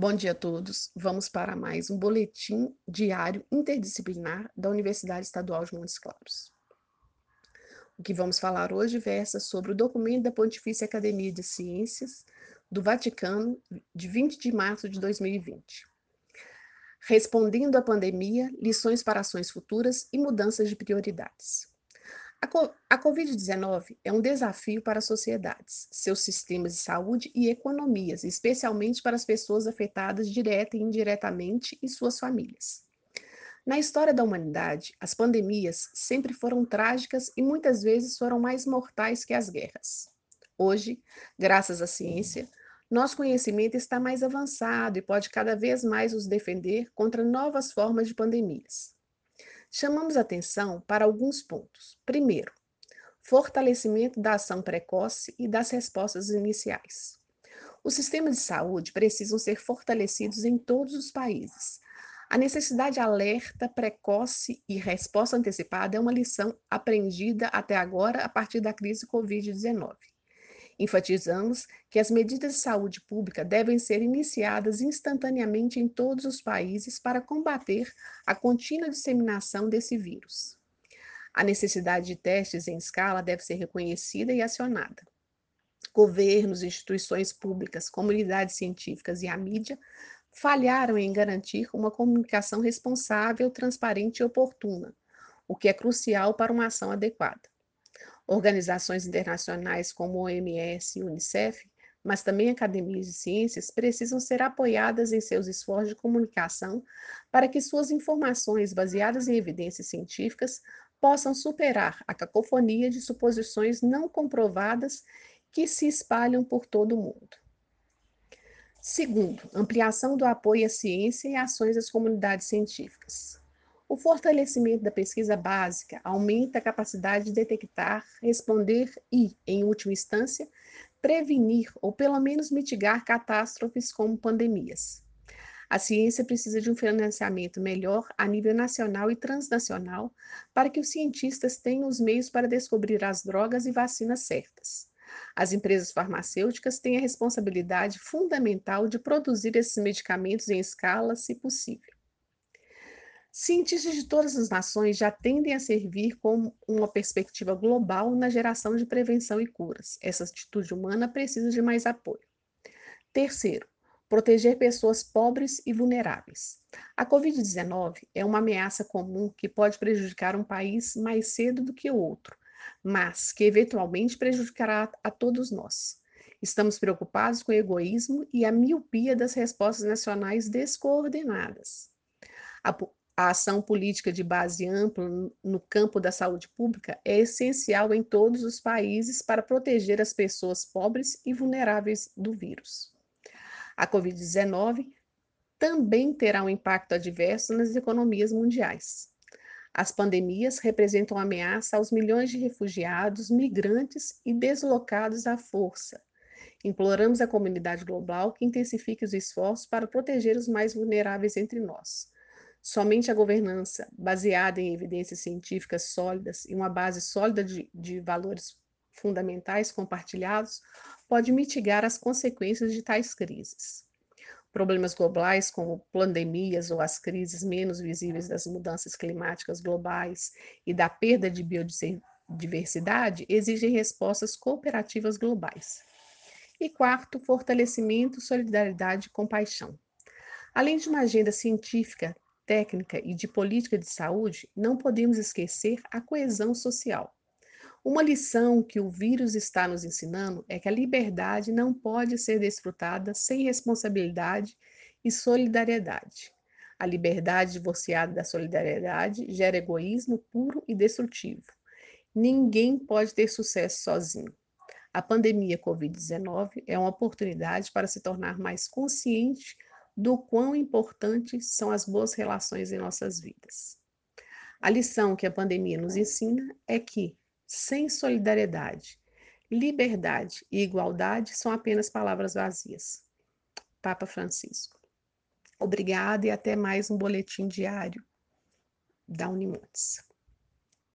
Bom dia a todos. Vamos para mais um boletim diário interdisciplinar da Universidade Estadual de Montes Claros. O que vamos falar hoje versa sobre o documento da Pontifícia Academia de Ciências do Vaticano de 20 de março de 2020. Respondendo à pandemia, lições para ações futuras e mudanças de prioridades. A Covid-19 é um desafio para as sociedades, seus sistemas de saúde e economias, especialmente para as pessoas afetadas direta e indiretamente e suas famílias. Na história da humanidade, as pandemias sempre foram trágicas e muitas vezes foram mais mortais que as guerras. Hoje, graças à ciência, nosso conhecimento está mais avançado e pode cada vez mais nos defender contra novas formas de pandemias. Chamamos atenção para alguns pontos. Primeiro, fortalecimento da ação precoce e das respostas iniciais. Os sistemas de saúde precisam ser fortalecidos em todos os países. A necessidade de alerta precoce e resposta antecipada é uma lição aprendida até agora a partir da crise Covid-19. Enfatizamos que as medidas de saúde pública devem ser iniciadas instantaneamente em todos os países para combater a contínua disseminação desse vírus. A necessidade de testes em escala deve ser reconhecida e acionada. Governos, instituições públicas, comunidades científicas e a mídia falharam em garantir uma comunicação responsável, transparente e oportuna, o que é crucial para uma ação adequada. Organizações internacionais como o OMS e Unicef, mas também academias de ciências, precisam ser apoiadas em seus esforços de comunicação para que suas informações baseadas em evidências científicas possam superar a cacofonia de suposições não comprovadas que se espalham por todo o mundo. Segundo, ampliação do apoio à ciência e ações das comunidades científicas. O fortalecimento da pesquisa básica aumenta a capacidade de detectar, responder e, em última instância, prevenir ou pelo menos mitigar catástrofes como pandemias. A ciência precisa de um financiamento melhor a nível nacional e transnacional para que os cientistas tenham os meios para descobrir as drogas e vacinas certas. As empresas farmacêuticas têm a responsabilidade fundamental de produzir esses medicamentos em escala, se possível. Cientistas de todas as nações já tendem a servir como uma perspectiva global na geração de prevenção e curas. Essa atitude humana precisa de mais apoio. Terceiro, proteger pessoas pobres e vulneráveis. A Covid-19 é uma ameaça comum que pode prejudicar um país mais cedo do que o outro, mas que eventualmente prejudicará a todos nós. Estamos preocupados com o egoísmo e a miopia das respostas nacionais descoordenadas. A, a ação política de base ampla no campo da saúde pública é essencial em todos os países para proteger as pessoas pobres e vulneráveis do vírus. A Covid-19 também terá um impacto adverso nas economias mundiais. As pandemias representam ameaça aos milhões de refugiados, migrantes e deslocados à força. Imploramos à comunidade global que intensifique os esforços para proteger os mais vulneráveis entre nós Somente a governança baseada em evidências científicas sólidas e uma base sólida de, de valores fundamentais compartilhados pode mitigar as consequências de tais crises. Problemas globais, como pandemias ou as crises menos visíveis das mudanças climáticas globais e da perda de biodiversidade, exigem respostas cooperativas globais. E quarto, fortalecimento, solidariedade e compaixão. Além de uma agenda científica técnica e de política de saúde, não podemos esquecer a coesão social. Uma lição que o vírus está nos ensinando é que a liberdade não pode ser desfrutada sem responsabilidade e solidariedade. A liberdade divorciada da solidariedade gera egoísmo puro e destrutivo. Ninguém pode ter sucesso sozinho. A pandemia Covid-19 é uma oportunidade para se tornar mais consciente do quão importantes são as boas relações em nossas vidas. A lição que a pandemia nos ensina é que, sem solidariedade, liberdade e igualdade são apenas palavras vazias. Papa Francisco. Obrigada e até mais um boletim diário da Unimontes.